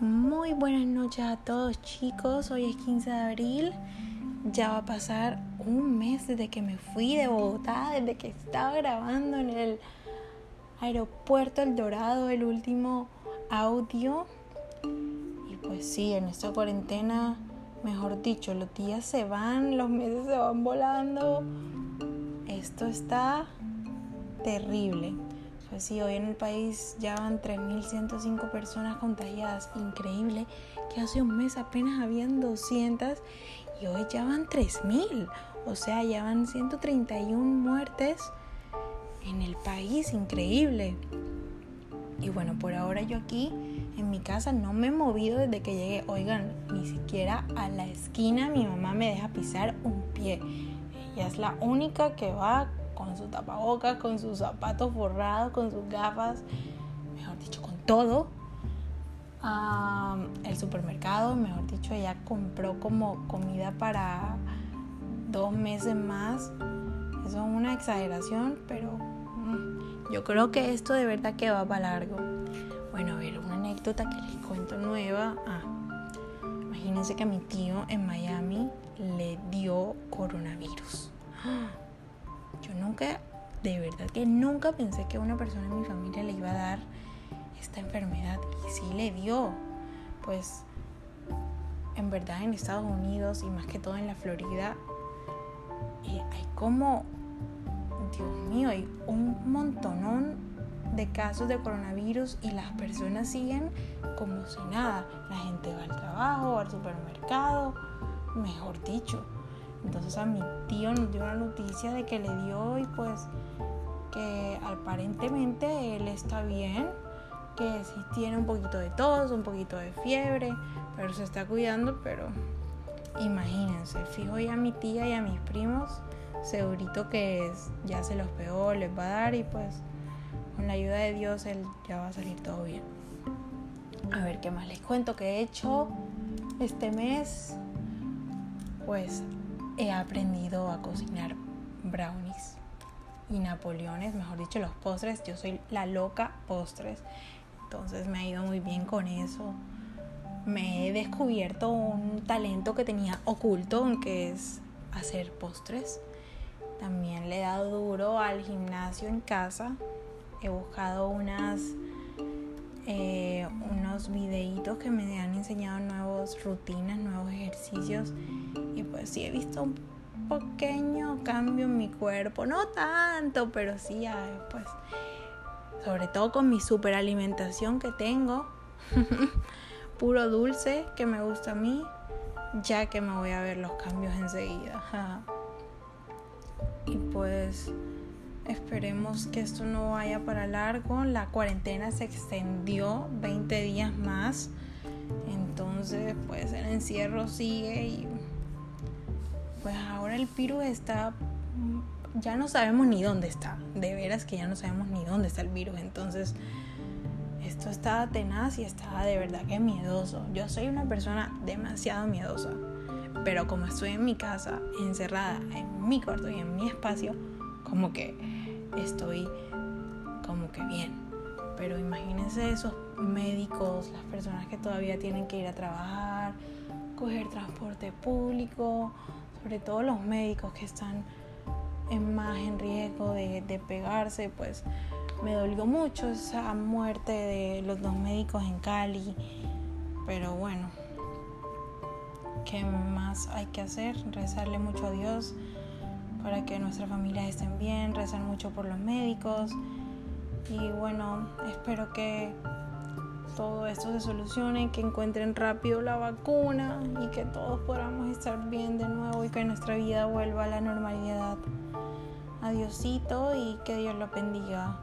Muy buenas noches a todos chicos, hoy es 15 de abril, ya va a pasar un mes desde que me fui de Bogotá, desde que estaba grabando en el aeropuerto El Dorado el último audio. Y pues sí, en esta cuarentena, mejor dicho, los días se van, los meses se van volando. Esto está terrible. Pues sí, hoy en el país ya van 3.105 personas contagiadas. Increíble que hace un mes apenas habían 200 y hoy ya van 3.000. O sea, ya van 131 muertes en el país. Increíble. Y bueno, por ahora yo aquí en mi casa no me he movido desde que llegué. Oigan, ni siquiera a la esquina mi mamá me deja pisar un pie. Ella es la única que va con su tapabocas, con sus zapatos forrados, con sus gafas, mejor dicho, con todo. el supermercado, mejor dicho, ella compró como comida para dos meses más. Eso es una exageración, pero mm, yo creo que esto de verdad que va para largo. Bueno, a ver, una anécdota que les cuento nueva. Ah, imagínense que a mi tío en Miami le dio coronavirus. De verdad que nunca pensé que una persona en mi familia le iba a dar esta enfermedad. Y sí le dio. Pues en verdad en Estados Unidos y más que todo en la Florida, eh, hay como, Dios mío, hay un montonón de casos de coronavirus y las personas siguen como si nada. La gente va al trabajo, al supermercado, mejor dicho. Entonces a mi tío nos dio la noticia de que le dio y pues que aparentemente él está bien, que sí tiene un poquito de tos, un poquito de fiebre, pero se está cuidando, pero imagínense, fijo ya a mi tía y a mis primos, segurito que ya se los pegó, les va a dar y pues con la ayuda de Dios él ya va a salir todo bien. A ver qué más les cuento que he hecho este mes. Pues he aprendido a cocinar brownies y napoleones, mejor dicho, los postres. Yo soy la loca postres, entonces me ha ido muy bien con eso. Me he descubierto un talento que tenía oculto, que es hacer postres. También le he dado duro al gimnasio en casa. He buscado unas eh, unos videitos que me han enseñado nuevas rutinas, nuevos ejercicios. Y pues sí he visto un pequeño cambio en mi cuerpo, no tanto, pero sí, pues sobre todo con mi superalimentación que tengo, puro dulce que me gusta a mí, ya que me voy a ver los cambios enseguida. y pues Esperemos que esto no vaya para largo. La cuarentena se extendió 20 días más. Entonces, pues el encierro sigue y pues ahora el virus está ya no sabemos ni dónde está. De veras que ya no sabemos ni dónde está el virus. Entonces, esto está tenaz y está de verdad que miedoso. Yo soy una persona demasiado miedosa. Pero como estoy en mi casa, encerrada en mi cuarto y en mi espacio, como que estoy como que bien. Pero imagínense esos médicos, las personas que todavía tienen que ir a trabajar, coger transporte público, sobre todo los médicos que están en más en riesgo de, de pegarse, pues me dolió mucho esa muerte de los dos médicos en Cali. Pero bueno, ¿qué más hay que hacer? Rezarle mucho a Dios para que nuestras familias estén bien, rezar mucho por los médicos y bueno, espero que todo esto se solucione, que encuentren rápido la vacuna y que todos podamos estar bien de nuevo y que nuestra vida vuelva a la normalidad. Adiosito y que Dios lo bendiga.